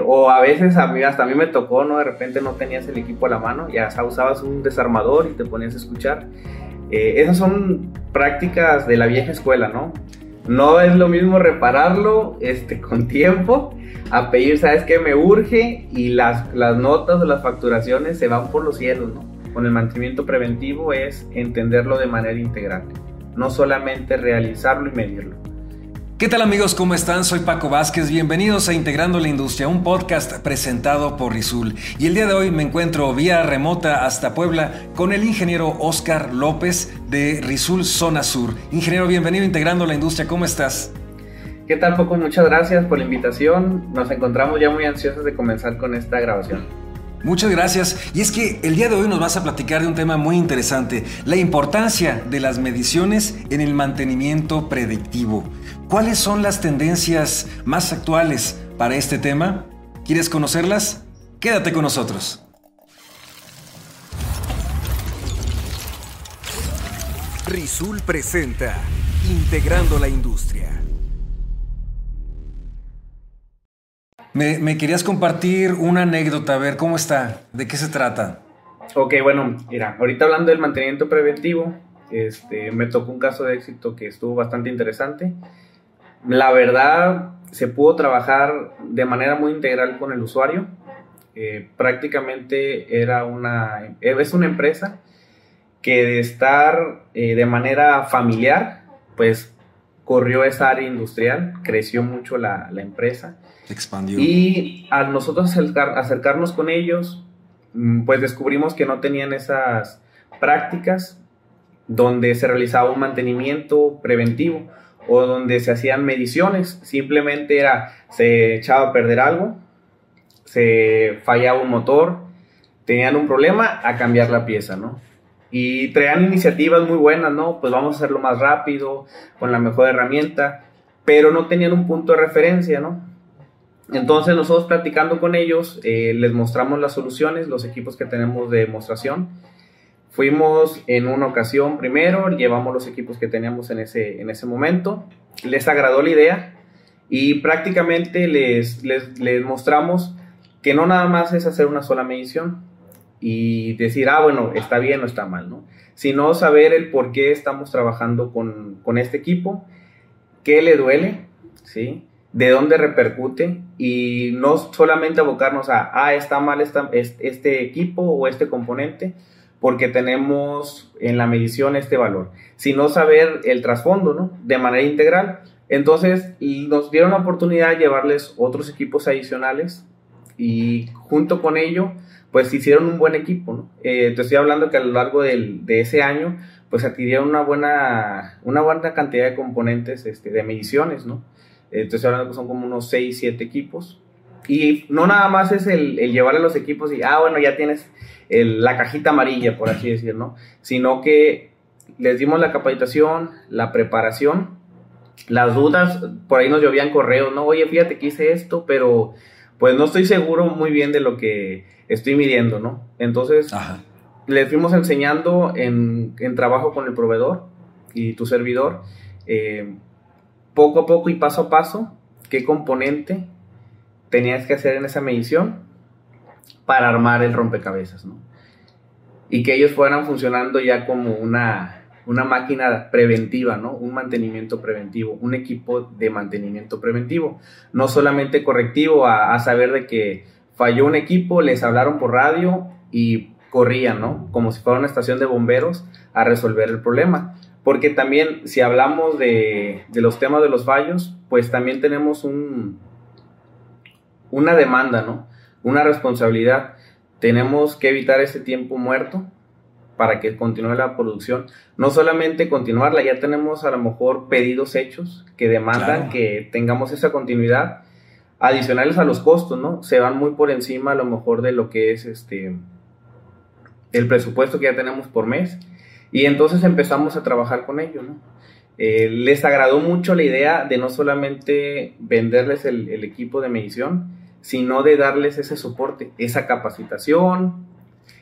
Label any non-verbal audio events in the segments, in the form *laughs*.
o a veces a mí, hasta a mí me tocó, ¿no? De repente no tenías el equipo a la mano, ya usabas un desarmador y te ponías a escuchar. Eh, esas son prácticas de la vieja escuela, ¿no? No es lo mismo repararlo este, con tiempo a pedir, ¿sabes qué? Me urge y las, las notas o las facturaciones se van por los cielos. Con el mantenimiento preventivo es entenderlo de manera integral, no solamente realizarlo y medirlo. ¿Qué tal amigos? ¿Cómo están? Soy Paco Vázquez. Bienvenidos a Integrando la Industria, un podcast presentado por Rizul. Y el día de hoy me encuentro vía remota hasta Puebla con el ingeniero Oscar López de Rizul Zona Sur. Ingeniero, bienvenido a Integrando la Industria. ¿Cómo estás? ¿Qué tal, Paco? Muchas gracias por la invitación. Nos encontramos ya muy ansiosos de comenzar con esta grabación. Muchas gracias. Y es que el día de hoy nos vas a platicar de un tema muy interesante, la importancia de las mediciones en el mantenimiento predictivo. ¿Cuáles son las tendencias más actuales para este tema? ¿Quieres conocerlas? Quédate con nosotros. Rizul presenta Integrando la Industria. Me, querías compartir una anécdota, a ver cómo está, de qué se trata. Ok, bueno, mira, ahorita hablando del mantenimiento preventivo, este, me tocó un caso de éxito que estuvo bastante interesante. La verdad, se pudo trabajar de manera muy integral con el usuario. Eh, prácticamente era una, es una empresa que de estar eh, de manera familiar, pues corrió esa área industrial, creció mucho la, la empresa expandió. Y al nosotros acercarnos con ellos, mm, pues descubrimos que no tenían esas prácticas donde se realizaba un mantenimiento preventivo o donde se hacían mediciones. Simplemente era, se echaba a perder algo, se fallaba un motor, tenían un problema, a cambiar la pieza, ¿no? Y traían iniciativas muy buenas, ¿no? Pues vamos a hacerlo más rápido, con la mejor herramienta, pero no tenían un punto de referencia, ¿no? Entonces nosotros platicando con ellos, eh, les mostramos las soluciones, los equipos que tenemos de demostración. Fuimos en una ocasión primero, llevamos los equipos que teníamos en ese, en ese momento, les agradó la idea y prácticamente les, les, les mostramos que no nada más es hacer una sola medición y decir, ah, bueno, está bien o está mal, ¿no? Sino saber el por qué estamos trabajando con, con este equipo, qué le duele, ¿sí? de dónde repercute y no solamente abocarnos a, ah, está mal esta, este equipo o este componente porque tenemos en la medición este valor, sino saber el trasfondo, ¿no? De manera integral. Entonces nos dieron la oportunidad de llevarles otros equipos adicionales y junto con ello, pues hicieron un buen equipo, ¿no? Eh, te estoy hablando que a lo largo del, de ese año, pues adquirieron una buena, una buena cantidad de componentes este, de mediciones, ¿no? Entonces hablando que son como unos 6, 7 equipos. Y no nada más es el, el llevar a los equipos y, ah, bueno, ya tienes la cajita amarilla, por así decir, ¿no? Sino que les dimos la capacitación, la preparación, las dudas, por ahí nos llovían correos, ¿no? Oye, fíjate que hice esto, pero pues no estoy seguro muy bien de lo que estoy midiendo, ¿no? Entonces, les fuimos enseñando en, en, trabajo con el proveedor y tu servidor. Eh, poco a poco y paso a paso qué componente tenías que hacer en esa medición para armar el rompecabezas, ¿no? Y que ellos fueran funcionando ya como una, una máquina preventiva, ¿no? Un mantenimiento preventivo, un equipo de mantenimiento preventivo, no solamente correctivo a, saber de que falló un equipo, les hablaron por radio y corrían, ¿no? Como si fuera una estación de bomberos a resolver el problema, porque también si hablamos de, los temas de los fallos, pues también tenemos un, una demanda, ¿no? Una responsabilidad. Tenemos que evitar ese tiempo muerto para que continúe la producción. No solamente continuarla, ya tenemos a lo mejor pedidos hechos que demandan que tengamos esa continuidad adicionales a los costos, ¿no? Se van muy por encima a lo mejor de lo que es este el presupuesto que ya tenemos por mes y entonces empezamos a trabajar con ellos, ¿no? Eh, les agradó mucho la idea de no solamente venderles el, equipo de medición, sino de darles ese soporte, esa capacitación,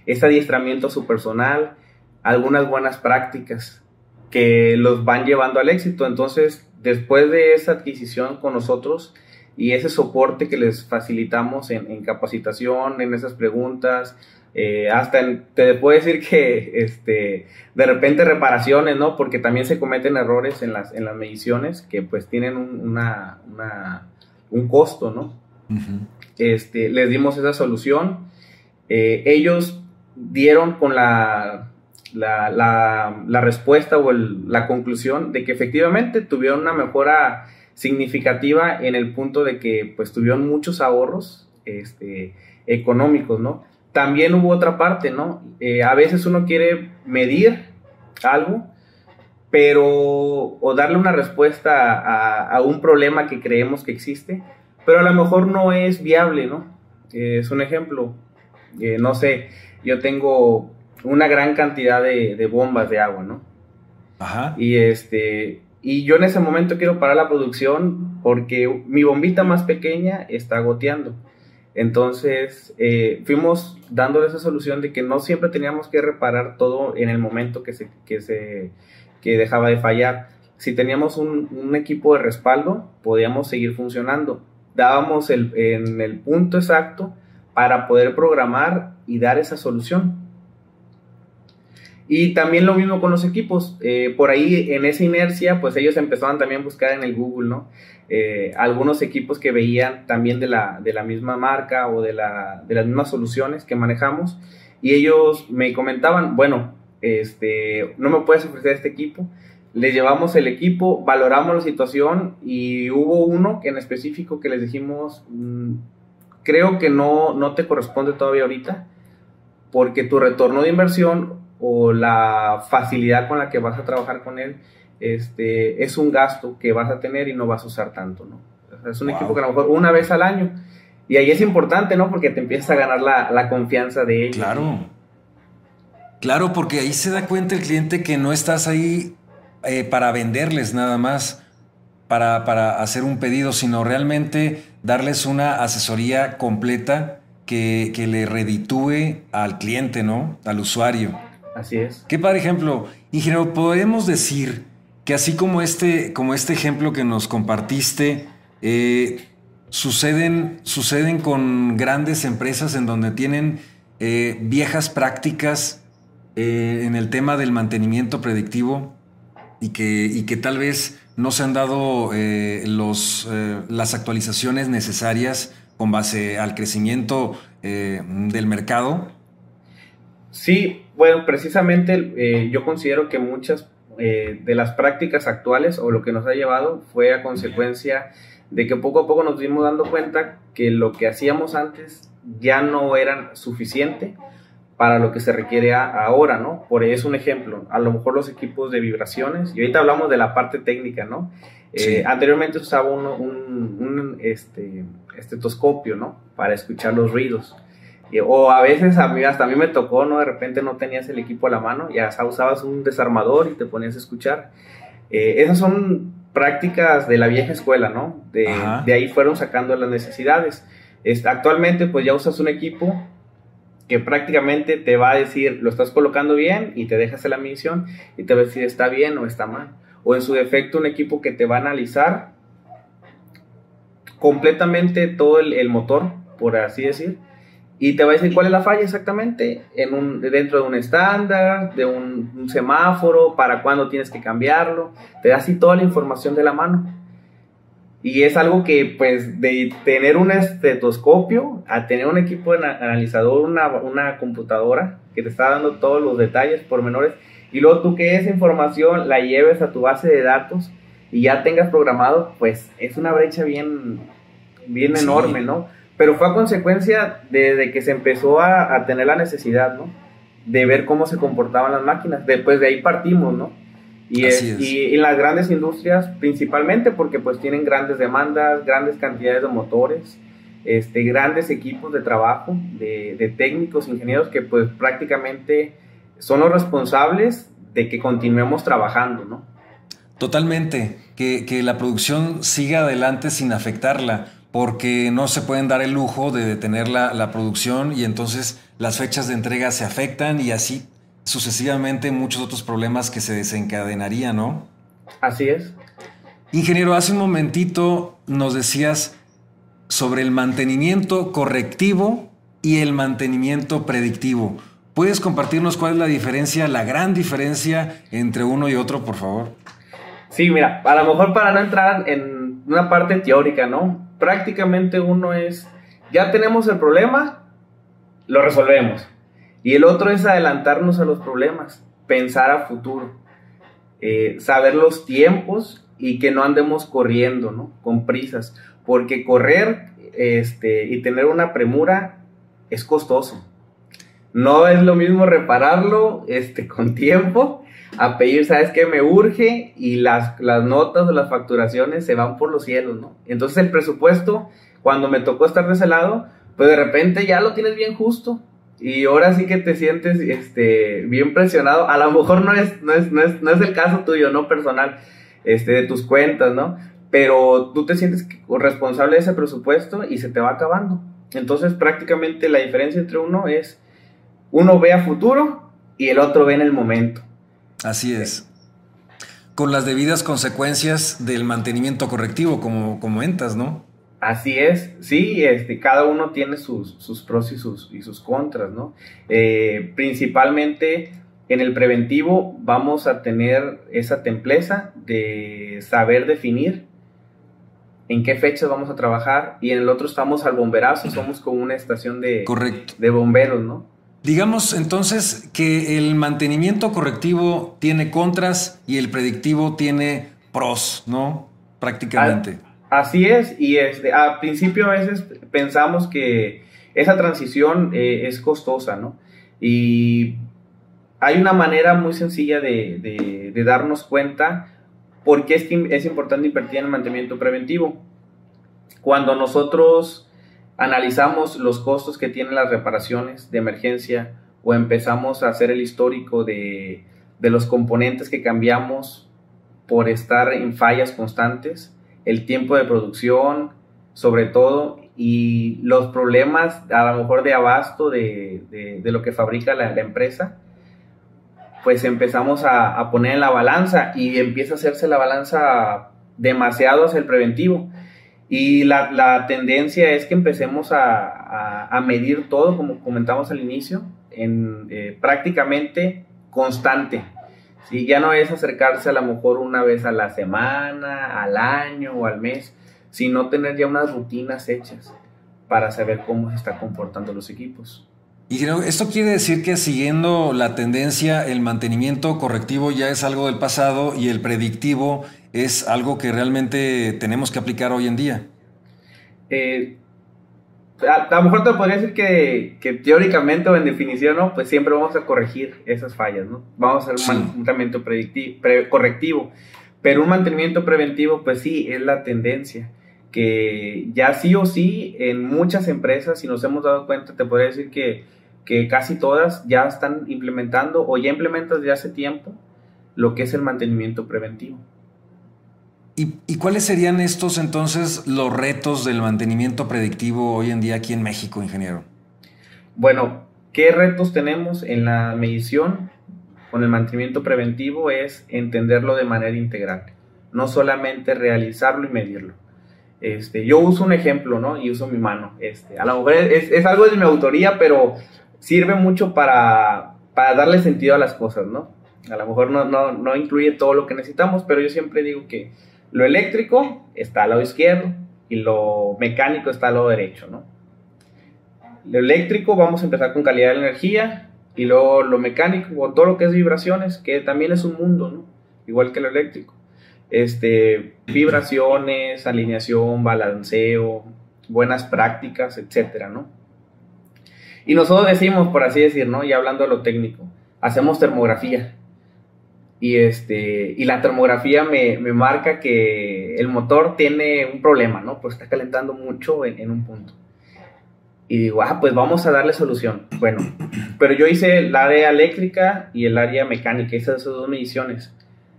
ese adiestramiento a su personal, algunas buenas prácticas que los van llevando al éxito. Entonces, después de esa adquisición con nosotros, y ese soporte que les facilitamos en, capacitación, en esas preguntas, eh, hasta te puedo decir que este, de repente reparaciones, ¿no? Porque también se cometen errores en las, en las mediciones que pues tienen un, una, un costo, ¿no? este, les dimos esa solución. Eh, ellos dieron con la, la, la, respuesta o la conclusión de que efectivamente tuvieron una mejora significativa en el punto de que pues tuvieron muchos ahorros este, económicos, ¿no? También hubo otra parte, ¿no? Eh, a veces uno quiere medir algo, pero o darle una respuesta a, un problema que creemos que existe, pero a lo mejor no es viable, ¿no? Es un ejemplo, eh, no sé, yo tengo una gran cantidad de, de bombas de agua, ¿no? Ajá. Y este, y yo en ese momento quiero parar la producción porque mi bombita más pequeña está goteando. Entonces eh, fuimos dándole esa solución de que no siempre teníamos que reparar todo en el momento que se, que se que dejaba de fallar. Si teníamos un, un equipo de respaldo, podíamos seguir funcionando. Dábamos el, en el punto exacto para poder programar y dar esa solución. Y también lo mismo con los equipos. Eh, por ahí en esa inercia, pues ellos empezaban también a buscar en el Google, ¿no? Eh, algunos equipos que veían también de la, de la misma marca o de, la, de las mismas soluciones que manejamos. Y ellos me comentaban, bueno, este, no me puedes ofrecer este equipo. Les llevamos el equipo, valoramos la situación y hubo uno que en específico que les dijimos, mm, creo que no, no te corresponde todavía ahorita, porque tu retorno de inversión o la facilidad con la que vas a trabajar con él, este, es un gasto que vas a tener y no vas a usar tanto, ¿no? Es un equipo que a lo mejor una vez al año. Y ahí es importante, ¿no? Porque te empiezas a ganar la, confianza de ellos. Claro. Claro, porque ahí se da cuenta el cliente que no estás ahí eh, para venderles nada más, para, para hacer un pedido, sino realmente darles una asesoría completa que, que le reditúe al cliente, ¿no? Al usuario. Así es. Que, por ejemplo, ingeniero, podemos decir que así como este, como este ejemplo que nos compartiste, eh, suceden, suceden con grandes empresas en donde tienen eh, viejas prácticas eh, en el tema del mantenimiento predictivo y que, y que tal vez no se han dado los, las actualizaciones necesarias con base al crecimiento del mercado. Sí, bueno, precisamente eh, yo considero que muchas eh, de las prácticas actuales o lo que nos ha llevado fue a consecuencia de que poco a poco nos dimos dando cuenta que lo que hacíamos antes ya no era suficiente para lo que se requiere ahora, ¿no? Por eso un ejemplo, a lo mejor los equipos de vibraciones, y ahorita hablamos de la parte técnica, ¿no? Eh, anteriormente usaba un, un este, estetoscopio, ¿no? Para escuchar los ruidos. O a veces a mí, hasta a mí me tocó, ¿no? De repente no tenías el equipo a la mano y hasta usabas un desarmador y te ponías a escuchar. Eh, esas son prácticas de la vieja escuela, ¿no? De, de ahí fueron sacando las necesidades. actualmente pues ya usas un equipo que prácticamente te va a decir, lo estás colocando bien y te dejas la medición y te va a decir está bien o está mal. O en su defecto un equipo que te va a analizar completamente todo el, motor, por así decir, y te va a decir cuál es la falla exactamente en un, dentro de un estándar, de un, semáforo, para cuándo tienes que cambiarlo. Te da así toda la información de la mano. Y es algo que, pues, de tener un estetoscopio a tener un equipo de analizador, una, una computadora que te está dando todos los detalles, pormenores, y luego tú que esa información la lleves a tu base de datos y ya tengas programado, pues es una brecha bien, bien enorme, ¿no? pero fue a consecuencia de, que se empezó a, tener la necesidad, ¿no? De ver cómo se comportaban las máquinas. Después de ahí partimos, ¿no? Y, y, en las grandes industrias principalmente porque pues tienen grandes demandas, grandes cantidades de motores, este, grandes equipos de trabajo, de, técnicos, ingenieros que pues prácticamente son los responsables de que continuemos trabajando, ¿no? Totalmente, que, que la producción siga adelante sin afectarla porque no se pueden dar el lujo de detener la, producción y entonces las fechas de entrega se afectan y así sucesivamente muchos otros problemas que se desencadenarían, ¿no? Así es. Ingeniero, hace un momentito nos decías sobre el mantenimiento correctivo y el mantenimiento predictivo. ¿Puedes compartirnos cuál es la diferencia, la gran diferencia entre uno y otro, por favor? Sí, mira, a lo mejor para no entrar en una parte teórica, ¿no? Prácticamente uno es, ya tenemos el problema, lo resolvemos. Y el otro es adelantarnos a los problemas, pensar a futuro, eh, saber los tiempos y que no andemos corriendo, ¿no? Con prisas, porque correr este, y tener una premura es costoso. No es lo mismo repararlo este, *laughs* con tiempo a pedir, ¿sabes qué? Me urge y las, las notas o las facturaciones se van por los cielos, ¿no? Entonces el presupuesto, cuando me tocó estar de ese lado, pues de repente ya lo tienes bien justo y ahora sí que te sientes este, bien presionado. A lo mejor no es, no es, no es, no es el caso tuyo, no personal, este, de tus cuentas, ¿no? Pero tú te sientes responsable de ese presupuesto y se te va acabando. Entonces prácticamente la diferencia entre uno es, uno ve a futuro y el otro ve en el momento. Así es. Con las debidas consecuencias del mantenimiento correctivo, como comentas, ¿no? Así es, sí, este, cada uno tiene sus, sus pros y sus, y sus contras, ¿no? Eh, principalmente en el preventivo vamos a tener esa templeza de saber definir en qué fechas vamos a trabajar y en el otro estamos al bomberazo, somos como una estación de, de bomberos, ¿no? Digamos entonces que el mantenimiento correctivo tiene contras y el predictivo tiene pros, ¿no? Prácticamente. Así es, y este, a principio a veces pensamos que esa transición eh, es costosa, ¿no? Y hay una manera muy sencilla de, darnos cuenta ¿Por qué es, es importante invertir en el mantenimiento preventivo? Cuando nosotros analizamos los costos que tienen las reparaciones de emergencia o empezamos a hacer el histórico de, de los componentes que cambiamos por estar en fallas constantes, el tiempo de producción, sobre todo, y los problemas a lo mejor de abasto de, de, lo que fabrica la, la, empresa, pues empezamos a, poner en la balanza y empieza a hacerse la balanza demasiado hacia el preventivo. Y la, tendencia es que empecemos a, medir todo, como comentamos al inicio, en eh, prácticamente constante. ¿Sí? Ya no es acercarse a lo mejor una vez a la semana, al año o al mes, sino tener ya unas rutinas hechas para saber cómo se están comportando los equipos. Y esto quiere decir que siguiendo la tendencia, el mantenimiento correctivo ya es algo del pasado y el predictivo es algo que realmente tenemos que aplicar hoy en día. Eh, a, lo mejor te podría decir que, teóricamente o en definición, ¿no? Pues siempre vamos a corregir esas fallas, ¿no? Vamos a hacer un mantenimiento correctivo. Pero un mantenimiento preventivo, pues sí, es la tendencia. Que ya sí o sí, en muchas empresas, si nos hemos dado cuenta, te podría decir que que casi todas ya están implementando o ya implementan desde hace tiempo lo que es el mantenimiento preventivo. ¿Y, cuáles serían estos entonces los retos del mantenimiento predictivo hoy en día aquí en México, ingeniero? Bueno, ¿qué retos tenemos en la medición con el mantenimiento preventivo? Es entenderlo de manera integral, no solamente realizarlo y medirlo. Este, yo uso un ejemplo, ¿no? Y uso mi mano. Este, a lo mejor es, es algo de mi autoría, pero sirve mucho para, para darle sentido a las cosas, ¿no? A lo mejor no, no, no incluye todo lo que necesitamos, pero yo siempre digo que lo eléctrico está al lado izquierdo y lo mecánico está al lado derecho, ¿no? Lo eléctrico vamos a empezar con calidad de la energía y luego lo mecánico con todo lo que es vibraciones, que también es un mundo, ¿no? Igual que lo eléctrico. Este, vibraciones, alineación, balanceo, buenas prácticas, etcétera, ¿no? Y nosotros decimos, por así decir, ¿no? Y hablando de lo técnico, hacemos termografía. Y, este, y la termografía me, me marca que el motor tiene un problema, ¿no? Pues está calentando mucho en, un punto. Y digo, ah, pues vamos a darle solución. Bueno, pero yo hice el área eléctrica y el área mecánica, hice esas dos mediciones.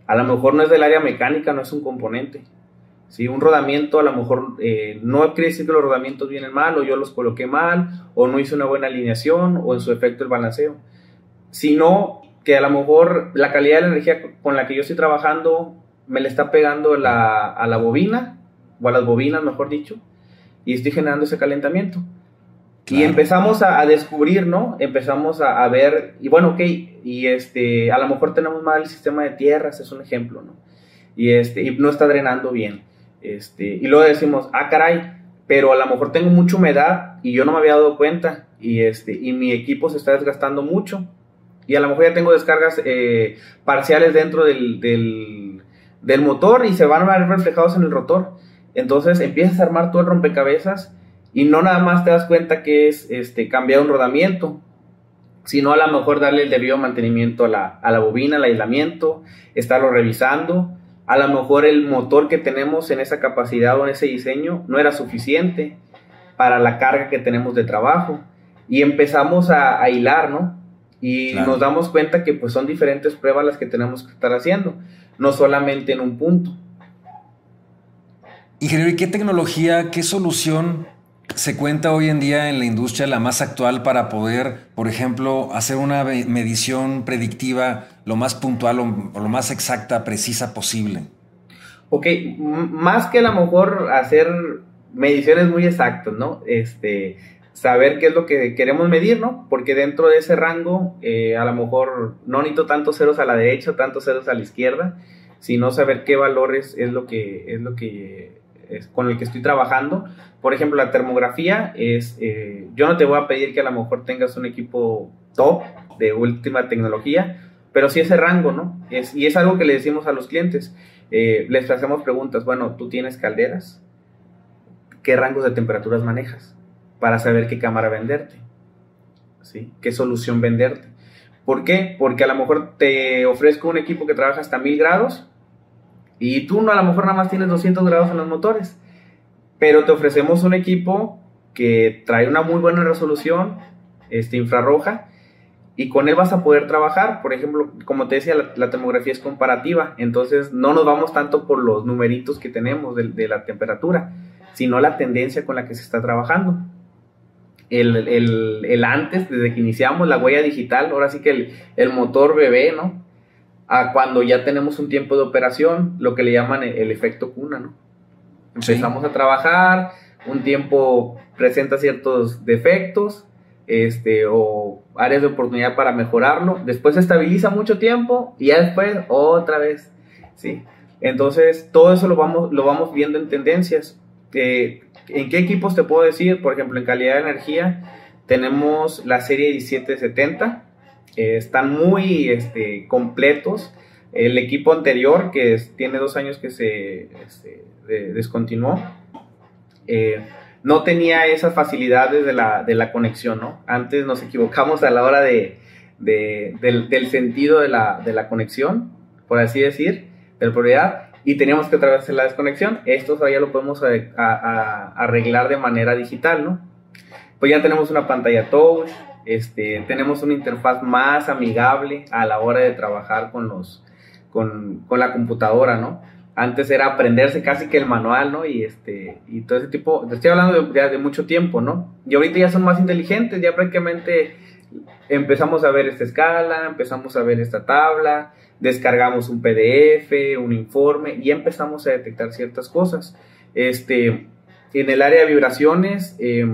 A lo mejor no es del área mecánica, no es un componente. Si Un rodamiento a lo mejor eh, no quiere decir que los rodamientos vienen mal o yo los coloqué mal o no hice una buena alineación o en su efecto el balanceo, sino que a lo mejor la calidad de la energía con la que yo estoy trabajando me le está pegando a la bobina o a las bobinas, mejor dicho, y estoy generando ese calentamiento. Y empezamos a, descubrir, ¿no? Empezamos a, ver, y bueno, ok, y este, a lo mejor tenemos mal el sistema de tierras, es un ejemplo, ¿no? Y, este, y no está drenando bien. Este, y luego decimos, ah, caray, pero a lo mejor tengo mucha humedad y yo no me había dado cuenta y, este, y mi equipo se está desgastando mucho. Y a lo mejor ya tengo descargas eh, parciales dentro del, del, motor y se van a ver reflejados en el rotor. Entonces empiezas a armar todo el rompecabezas y no nada más te das cuenta que es este, cambiar un rodamiento, sino a lo mejor darle el debido mantenimiento a la, a la bobina, al aislamiento, estarlo revisando. A lo mejor el motor que tenemos en esa capacidad o en ese diseño no era suficiente para la carga que tenemos de trabajo. Y empezamos a, hilar, ¿no? Y nos damos cuenta que pues son diferentes pruebas las que tenemos que estar haciendo, no solamente en un punto. Ingeniero, ¿y qué tecnología, qué solución se cuenta hoy en día en la industria la más actual para poder, por ejemplo, hacer una medición predictiva lo más puntual o, lo más exacta, precisa posible? Ok, más que a lo mejor hacer mediciones muy exactas, ¿no? Este, saber qué es lo que queremos medir, ¿no? Porque dentro de ese rango, eh, a lo mejor no necesito tantos ceros a la derecha, tantos ceros a la izquierda, sino saber qué valores es lo que, es lo que con el que estoy trabajando. Por ejemplo, la termografía es, eh, yo no te voy a pedir que a lo mejor tengas un equipo top de última tecnología, pero sí ese rango, ¿no? Es, y es algo que le decimos a los clientes. Eh, les hacemos preguntas, bueno, ¿tú tienes calderas? ¿Qué rangos de temperaturas manejas? Para saber qué cámara venderte, ¿sí? ¿Qué solución venderte? ¿Por qué? Porque a lo mejor te ofrezco un equipo que trabaja hasta 1000 grados y tú no, a lo mejor nada más tienes 200 grados en los motores, pero te ofrecemos un equipo que trae una muy buena resolución este, infrarroja y con él vas a poder trabajar. Por ejemplo, como te decía, la, termografía es comparativa, entonces no nos vamos tanto por los numeritos que tenemos de, la temperatura, sino la tendencia con la que se está trabajando. El, el, antes, desde que iniciamos la huella digital, ahora sí que el, el motor bebé, ¿no? a cuando ya tenemos un tiempo de operación, lo que le llaman el, efecto cuna, ¿no? Empezamos a trabajar, un tiempo presenta ciertos defectos, este, o áreas de oportunidad para mejorarlo, después se estabiliza mucho tiempo y ya después otra vez, ¿sí? Entonces, todo eso lo vamos, lo vamos viendo en tendencias. Eh, ¿En qué equipos te puedo decir? Por ejemplo, en calidad de energía tenemos la serie 1770, eh, están muy este, completos. El equipo anterior, que tiene dos años que se este, descontinuó, eh, no tenía esas facilidades de la, de la, conexión, ¿no? Antes nos equivocamos a la hora de, del, sentido de la, de la, conexión, por así decir, de la propiedad, y teníamos que atravesar la desconexión. Esto ya lo podemos arreglar de manera digital, ¿no? Pues ya tenemos una pantalla touch, este, tenemos una interfaz más amigable a la hora de trabajar con, los, con, la computadora, ¿no? Antes era aprenderse casi que el manual, ¿no? Y, este, y todo ese tipo, estoy hablando de, de mucho tiempo, ¿no? Y ahorita ya son más inteligentes, ya prácticamente empezamos a ver esta escala, empezamos a ver esta tabla, descargamos un PDF, un informe y empezamos a detectar ciertas cosas. Este, en el área de vibraciones, eh,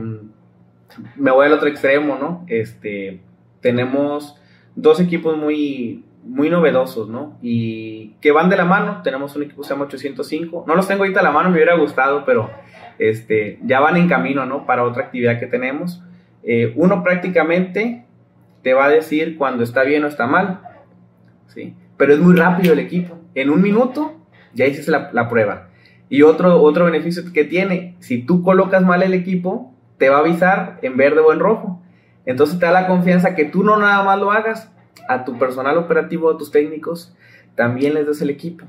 me voy al otro extremo, ¿no? Este, tenemos dos equipos muy, muy novedosos, ¿no? Y que van de la mano. Tenemos un equipo que se llama 805. No los tengo ahorita a la mano, me hubiera gustado, pero este, ya van en camino, ¿no? Para otra actividad que tenemos. Eh, uno prácticamente te va a decir cuando está bien o está mal, ¿sí? Pero es muy rápido el equipo. En un minuto ya dices la, la prueba. Y otro, otro beneficio que tiene, si tú colocas mal el equipo, te va a avisar en verde o en rojo. Entonces te da la confianza que tú no nada más lo hagas, a tu personal operativo, a tus técnicos, también les des el equipo.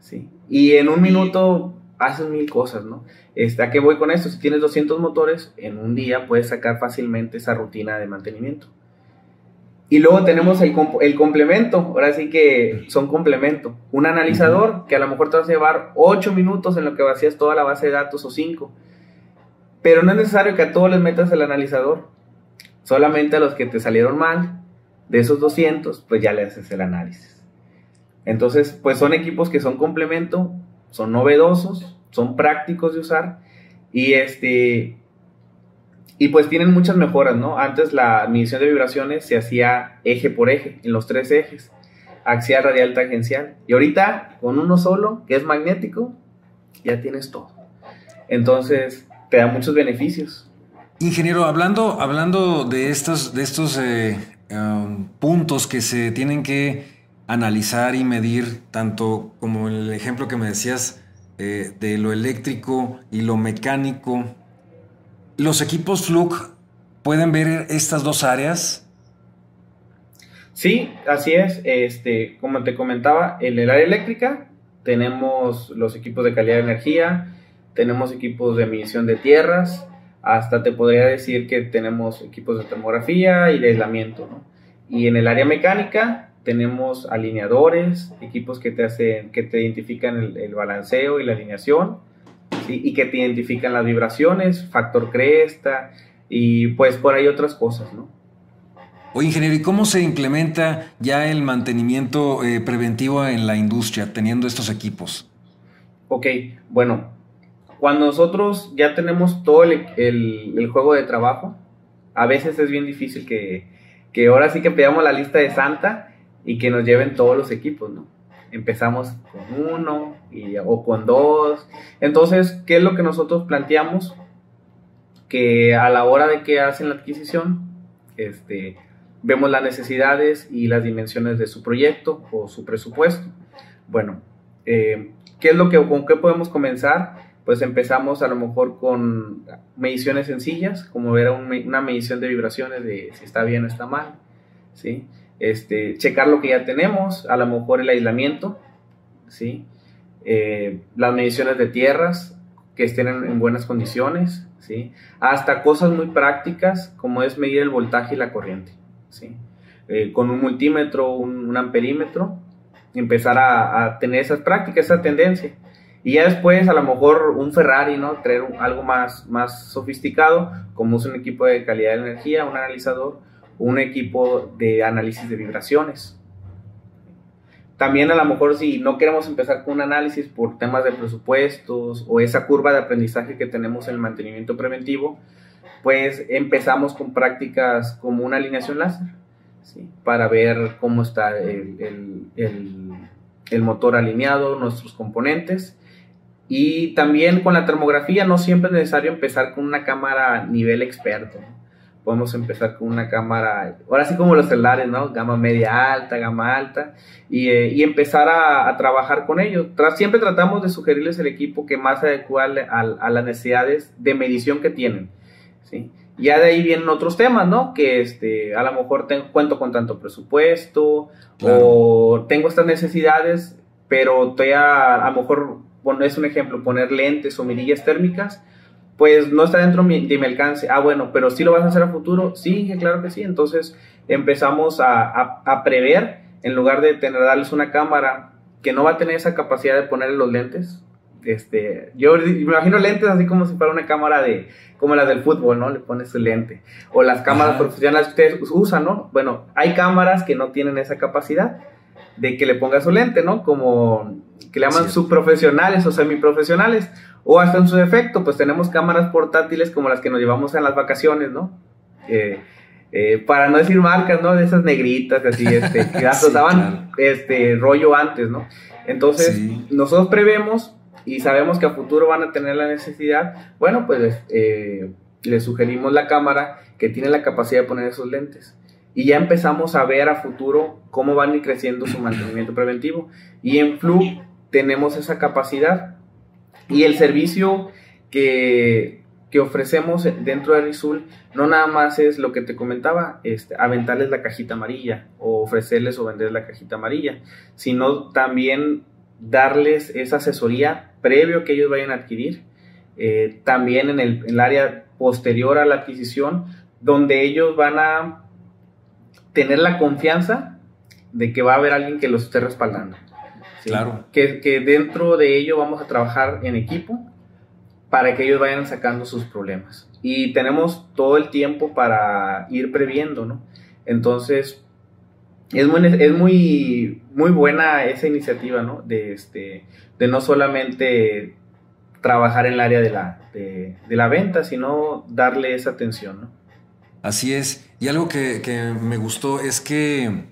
¿sí? Y en un minuto haces mil cosas, ¿no? Este, ¿A qué voy con esto? Si tienes 200 motores, en un día puedes sacar fácilmente esa rutina de mantenimiento. Y luego tenemos el, el, complemento, ahora sí que son complemento. Un analizador que a lo mejor te va a llevar 8 minutos en lo que vacías toda la base de datos o 5. Pero no es necesario que a todos les metas el analizador. Solamente a los que te salieron mal, de esos 200, pues ya le haces el análisis. Entonces, pues son equipos que son complemento, son novedosos, son prácticos de usar Y este, y pues tienen muchas mejoras, ¿no? Antes la medición de vibraciones se hacía eje por eje, en los tres ejes, axial, radial, tangencial. Y ahorita, con uno solo, que es magnético, ya tienes todo. Entonces, te da muchos beneficios. Ingeniero, hablando, hablando de estos, de estos eh, um, puntos que se tienen que analizar y medir, tanto como el ejemplo que me decías eh, de lo eléctrico y lo mecánico, ¿los equipos Fluke pueden ver estas dos áreas? Sí, así es. Este, como te comentaba, en el área eléctrica tenemos los equipos de calidad de energía, tenemos equipos de medición de tierras, hasta te podría decir que tenemos equipos de termografía y de aislamiento. Y en el área mecánica tenemos alineadores, equipos que te hacen, que te identifican el, balanceo y la alineación, y que te identifican las vibraciones, factor cresta, y pues por ahí otras cosas, ¿no? Oye, ingeniero, ¿y cómo se implementa ya el mantenimiento eh, preventivo en la industria teniendo estos equipos? Ok, bueno, cuando nosotros ya tenemos todo el, juego de trabajo, a veces es bien difícil que, ahora sí que pidamos la lista de Santa y que nos lleven todos los equipos, ¿no? Empezamos con uno y, o con dos. Entonces, ¿qué es lo que nosotros planteamos? Que a la hora de que hacen la adquisición, este, vemos las necesidades y las dimensiones de su proyecto o su presupuesto. Bueno, eh, ¿qué es lo que, con qué podemos comenzar? pues empezamos a lo mejor con mediciones sencillas, como era una medición de vibraciones de si está bien o está mal, ¿sí? Este, checar lo que ya tenemos, a lo mejor el aislamiento, ¿sí? Eh, las mediciones de tierras que estén en, buenas condiciones, ¿sí? Hasta cosas muy prácticas como es medir el voltaje y la corriente, ¿sí? Eh, con un multímetro, un, amperímetro, empezar a, a tener esas prácticas, esa tendencia. Y ya después, a lo mejor un Ferrari, ¿no? Traer algo más, más sofisticado, como es un equipo de calidad de energía, un analizador, un equipo de análisis de vibraciones. También a lo mejor si no queremos empezar con un análisis por temas de presupuestos o esa curva de aprendizaje que tenemos en el mantenimiento preventivo, pues empezamos con prácticas como una alineación láser, ¿sí? para ver cómo está el, el, el motor alineado, nuestros componentes y también con la termografía no siempre es necesario empezar con una cámara nivel experto. Podemos empezar con una cámara, ahora sí como los celulares, ¿no? Gama media alta, gama alta, y, eh, y empezar a, a, trabajar con ellos. siempre tratamos de sugerirles el equipo que más adecua a, a, las necesidades de medición que tienen. ¿sí? Ya de ahí vienen otros temas, ¿no? Que este, a lo mejor tengo, cuento con tanto presupuesto o tengo estas necesidades, pero todavía a lo mejor es un ejemplo, poner lentes o mirillas térmicas, pues no está dentro de mi alcance. Ah, bueno, pero sí lo vas a hacer a futuro. Sí, claro que sí. Entonces empezamos a, prever, en lugar de tener, darles una cámara que no va a tener esa capacidad de ponerle los lentes. Este, yo me imagino lentes así como si fuera una cámara de, como las del fútbol, ¿no? Le pones su lente. O las cámaras profesionales que ustedes usan, ¿no? Bueno, hay cámaras que no tienen esa capacidad de que le ponga su lente, ¿no? Como que le llaman subprofesionales o semiprofesionales, o hasta en su defecto, pues tenemos cámaras portátiles como las que nos llevamos en las vacaciones, ¿no? Eh, para no decir marcas, ¿no? De esas negritas, así, este, *laughs* que las usaban este, rollo antes, ¿no? Entonces, nosotros prevemos y sabemos que a futuro van a tener la necesidad, bueno, pues eh, les sugerimos la cámara que tiene la capacidad de poner esos lentes y ya empezamos a ver a futuro cómo van a ir creciendo su mantenimiento preventivo. Y en Flu tenemos esa capacidad y el servicio que, que ofrecemos dentro de Rizul no nada más es lo que te comentaba, este, aventarles la cajita amarilla o ofrecerles o venderles la cajita amarilla, sino también darles esa asesoría previo que ellos vayan a adquirir, eh, también en el, en el área posterior a la adquisición, donde ellos van a tener la confianza de que va a haber alguien que los esté respaldando. Claro. Que, que, dentro de ello vamos a trabajar en equipo para que ellos vayan sacando sus problemas. Y tenemos todo el tiempo para ir previendo, ¿no? Entonces, es muy, es muy, muy buena esa iniciativa, ¿no? De, este, de no solamente trabajar en el área de la, de, la venta, sino darle esa atención. ¿no? Así es. Y algo que, que me gustó es que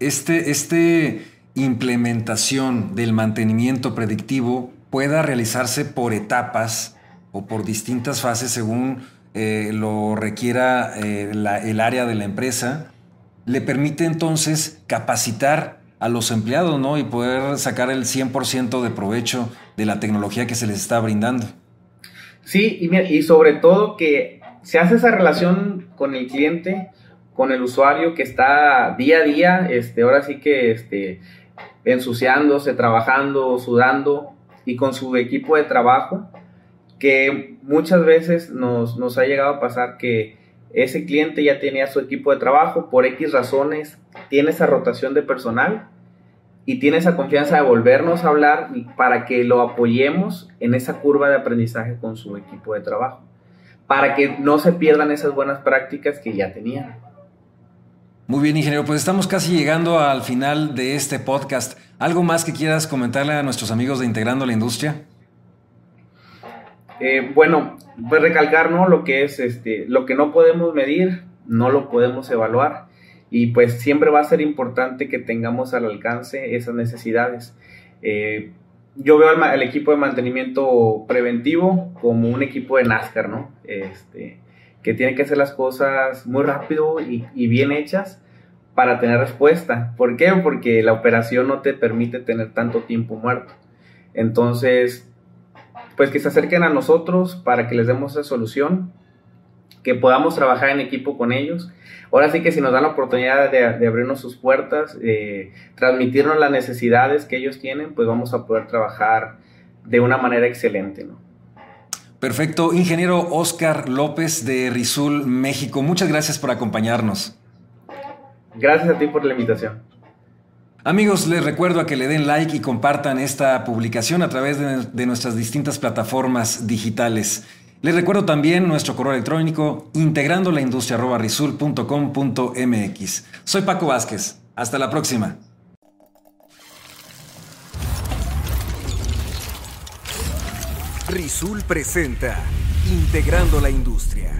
este, este implementación del mantenimiento predictivo pueda realizarse por etapas o por distintas fases según eh, lo requiera eh, el área de la empresa, le permite entonces capacitar a los empleados ¿no? y poder sacar el 100% de provecho de la tecnología que se les está brindando. Sí, y, y sobre todo que se hace esa relación con el cliente, con el usuario que está día a día, este, ahora sí que este, ensuciándose, trabajando, sudando y con su equipo de trabajo, que muchas veces nos, nos ha llegado a pasar que ese cliente ya tenía su equipo de trabajo, por X razones tiene esa rotación de personal y tiene esa confianza de volvernos a hablar para que lo apoyemos en esa curva de aprendizaje con su equipo de trabajo, para que no se pierdan esas buenas prácticas que ya tenían. Muy bien, ingeniero, pues estamos casi llegando al final de este podcast. ¿Algo más que quieras comentarle a nuestros amigos de Integrando la Industria? Eh, bueno, pues recalcar, ¿no? Lo que es, este, lo que no podemos medir, no lo podemos evaluar. Y pues siempre va a ser importante que tengamos al alcance esas necesidades. Eh, yo veo al, equipo de mantenimiento preventivo como un equipo de NASCAR, ¿no? Este, que tiene que hacer las cosas muy rápido y, bien hechas para tener respuesta. ¿Por qué? Porque la operación no te permite tener tanto tiempo muerto. Entonces, pues que se acerquen a nosotros para que les demos esa solución, que podamos trabajar en equipo con ellos. Ahora sí que si nos dan la oportunidad de, abrirnos sus puertas, eh, transmitirnos las necesidades que ellos tienen, pues vamos a poder trabajar de una manera excelente, ¿no? Perfecto. Ingeniero Oscar López de Rizul, México. Muchas gracias por acompañarnos. Gracias a ti por la invitación. Amigos, les recuerdo a que le den like y compartan esta publicación a través de, nuestras distintas plataformas digitales. Les recuerdo también nuestro correo electrónico integrando la industria Soy Paco Vázquez. Hasta la próxima. Rizul presenta Integrando la Industria.